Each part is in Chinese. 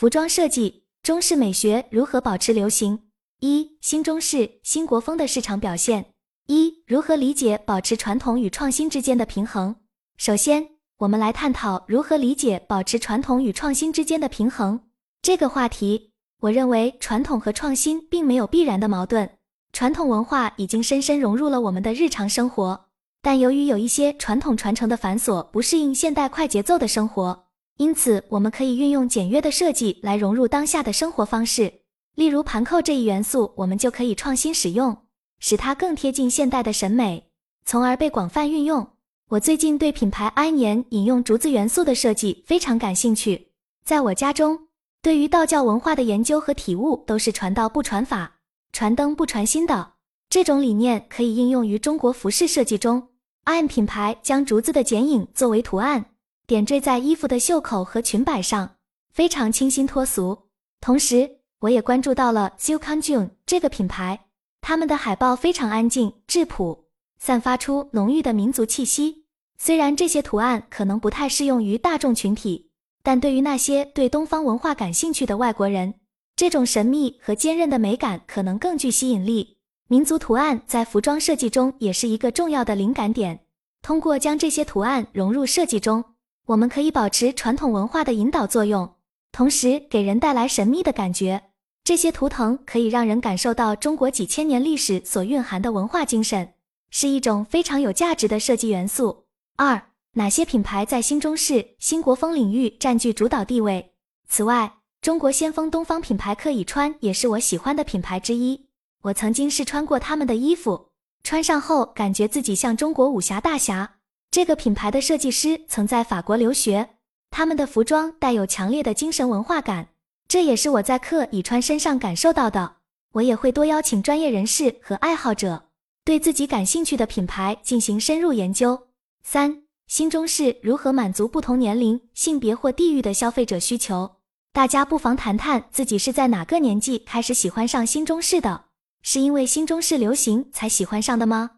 服装设计，中式美学如何保持流行？一、新中式、新国风的市场表现。一、如何理解保持传统与创新之间的平衡？首先，我们来探讨如何理解保持传统与创新之间的平衡这个话题。我认为传统和创新并没有必然的矛盾。传统文化已经深深融入了我们的日常生活，但由于有一些传统传承的繁琐，不适应现代快节奏的生活，因此我们可以运用简约的设计来融入当下的生活方式。例如盘扣这一元素，我们就可以创新使用，使它更贴近现代的审美，从而被广泛运用。我最近对品牌安年引用竹子元素的设计非常感兴趣。在我家中，对于道教文化的研究和体悟都是传道不传法。传灯不传心的这种理念可以应用于中国服饰设计中。IM 品牌将竹子的剪影作为图案，点缀在衣服的袖口和裙摆上，非常清新脱俗。同时，我也关注到了 Silkanjun 这个品牌，他们的海报非常安静质朴，散发出浓郁的民族气息。虽然这些图案可能不太适用于大众群体，但对于那些对东方文化感兴趣的外国人。这种神秘和坚韧的美感可能更具吸引力。民族图案在服装设计中也是一个重要的灵感点。通过将这些图案融入设计中，我们可以保持传统文化的引导作用，同时给人带来神秘的感觉。这些图腾可以让人感受到中国几千年历史所蕴含的文化精神，是一种非常有价值的设计元素。二，哪些品牌在新中式、新国风领域占据主导地位？此外。中国先锋东方品牌可以穿也是我喜欢的品牌之一。我曾经试穿过他们的衣服，穿上后感觉自己像中国武侠大侠。这个品牌的设计师曾在法国留学，他们的服装带有强烈的精神文化感，这也是我在克以川身上感受到的。我也会多邀请专业人士和爱好者，对自己感兴趣的品牌进行深入研究。三、新中式如何满足不同年龄、性别或地域的消费者需求？大家不妨谈谈自己是在哪个年纪开始喜欢上新中式的？是因为新中式流行才喜欢上的吗？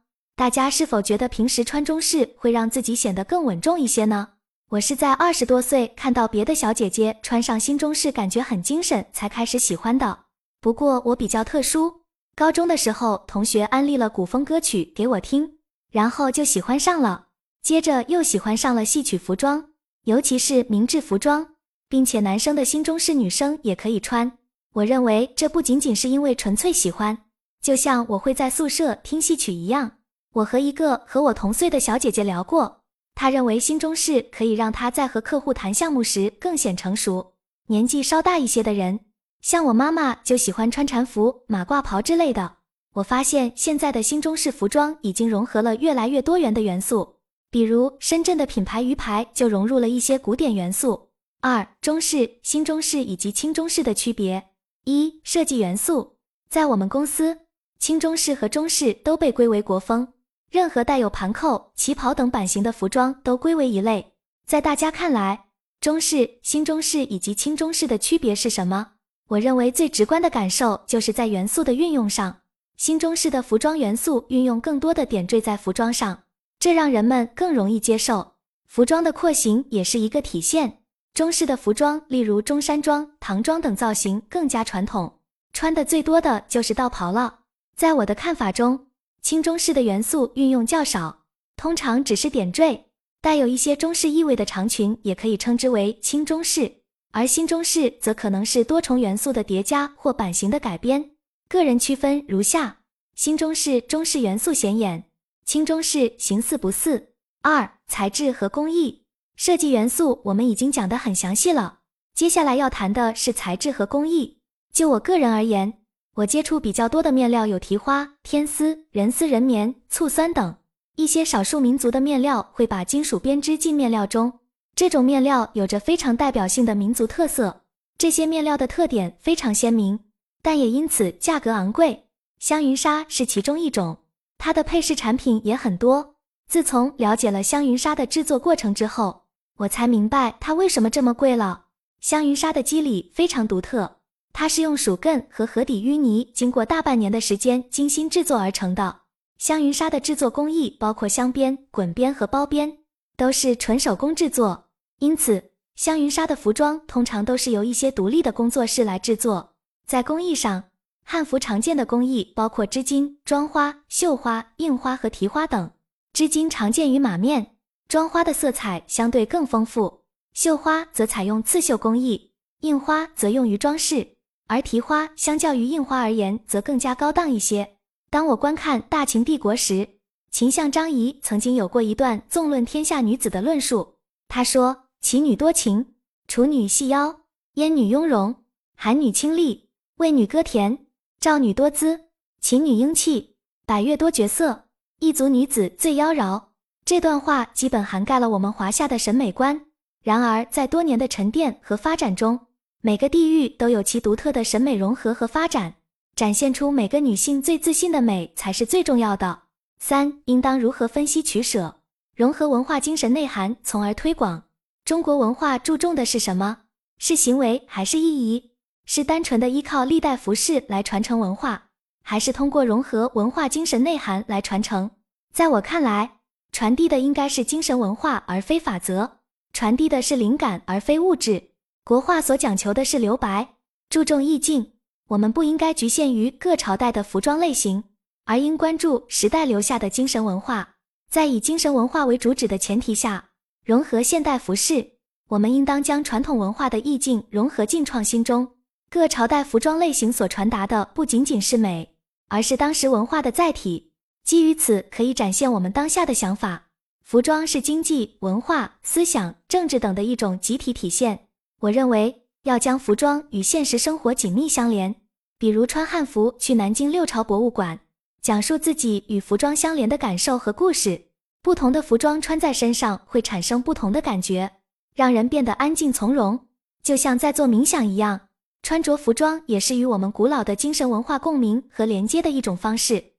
大家是否觉得平时穿中式会让自己显得更稳重一些呢？我是在二十多岁看到别的小姐姐穿上新中式，感觉很精神，才开始喜欢的。不过我比较特殊，高中的时候同学安利了古风歌曲给我听，然后就喜欢上了，接着又喜欢上了戏曲服装，尤其是明制服装。并且男生的新中式女生也可以穿。我认为这不仅仅是因为纯粹喜欢，就像我会在宿舍听戏曲一样。我和一个和我同岁的小姐姐聊过，她认为新中式可以让她在和客户谈项目时更显成熟。年纪稍大一些的人，像我妈妈就喜欢穿禅服、马褂袍之类的。我发现现在的新中式服装已经融合了越来越多元的元素，比如深圳的品牌鱼牌就融入了一些古典元素。二、中式、新中式以及轻中式的区别。一、设计元素，在我们公司，轻中式和中式都被归为国风，任何带有盘扣、旗袍等版型的服装都归为一类。在大家看来，中式、新中式以及轻中式的区别是什么？我认为最直观的感受就是在元素的运用上，新中式的服装元素运用更多的点缀在服装上，这让人们更容易接受。服装的廓形也是一个体现。中式的服装，例如中山装、唐装等造型更加传统，穿的最多的就是道袍了。在我的看法中，轻中式的元素运用较少，通常只是点缀，带有一些中式意味的长裙也可以称之为轻中式，而新中式则可能是多重元素的叠加或版型的改编。个人区分如下：新中式中式元素显眼，轻中式形似不似。二、材质和工艺。设计元素我们已经讲得很详细了，接下来要谈的是材质和工艺。就我个人而言，我接触比较多的面料有提花、天丝、人丝、人棉、醋酸等。一些少数民族的面料会把金属编织进面料中，这种面料有着非常代表性的民族特色。这些面料的特点非常鲜明，但也因此价格昂贵。香云纱是其中一种，它的配饰产品也很多。自从了解了香云纱的制作过程之后，我才明白它为什么这么贵了。香云纱的肌理非常独特，它是用鼠艮和河底淤泥经过大半年的时间精心制作而成的。香云纱的制作工艺包括镶边、滚边和包边，都是纯手工制作，因此香云纱的服装通常都是由一些独立的工作室来制作。在工艺上，汉服常见的工艺包括织金、妆花、绣花、印花和提花等。织金常见于马面，妆花的色彩相对更丰富，绣花则采用刺绣工艺，印花则用于装饰，而提花相较于印花而言则更加高档一些。当我观看《大秦帝国》时，秦相张仪曾经有过一段纵论天下女子的论述。他说：“齐女多情，楚女细腰，燕女雍容，韩女清丽，魏女歌甜，赵女多姿，秦女英气，百越多绝色。”异族女子最妖娆，这段话基本涵盖了我们华夏的审美观。然而，在多年的沉淀和发展中，每个地域都有其独特的审美融合和发展，展现出每个女性最自信的美才是最重要的。三，应当如何分析取舍，融合文化精神内涵，从而推广中国文化？注重的是什么？是行为还是意义？是单纯的依靠历代服饰来传承文化？还是通过融合文化精神内涵来传承。在我看来，传递的应该是精神文化而非法则，传递的是灵感而非物质。国画所讲求的是留白，注重意境。我们不应该局限于各朝代的服装类型，而应关注时代留下的精神文化。在以精神文化为主旨的前提下，融合现代服饰。我们应当将传统文化的意境融合进创新中。各朝代服装类型所传达的不仅仅是美。而是当时文化的载体，基于此可以展现我们当下的想法。服装是经济、文化、思想、政治等的一种集体体现。我认为要将服装与现实生活紧密相连，比如穿汉服去南京六朝博物馆，讲述自己与服装相连的感受和故事。不同的服装穿在身上会产生不同的感觉，让人变得安静从容，就像在做冥想一样。穿着服装也是与我们古老的精神文化共鸣和连接的一种方式。